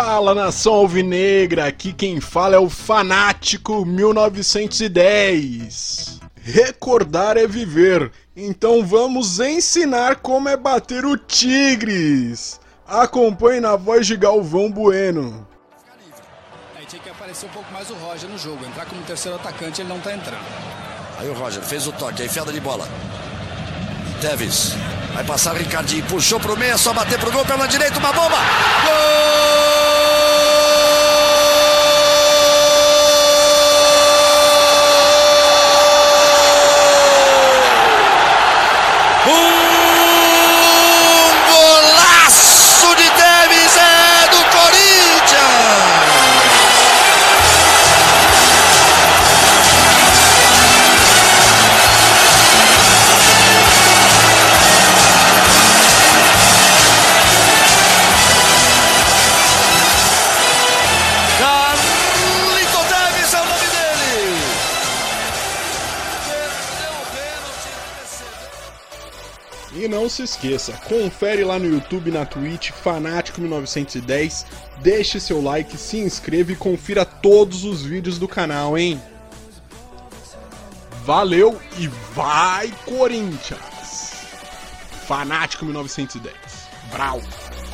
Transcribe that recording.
Fala nação alvinegra, aqui quem fala é o Fanático 1910. Recordar é viver, então vamos ensinar como é bater o Tigres. Acompanhe na voz de Galvão Bueno. Aí tinha que aparecer um pouco mais o Roger no jogo, entrar como terceiro atacante, ele não tá entrando. Aí o Roger fez o toque, a enfiada de bola. Teves. Vai passar o Ricardinho, puxou pro meio, é só bater pro gol, pela direita, uma bomba. Gol! E não se esqueça, confere lá no YouTube na Twitch Fanático 1910, deixe seu like, se inscreva e confira todos os vídeos do canal, hein? Valeu e vai Corinthians! Fanático 1910. Brau!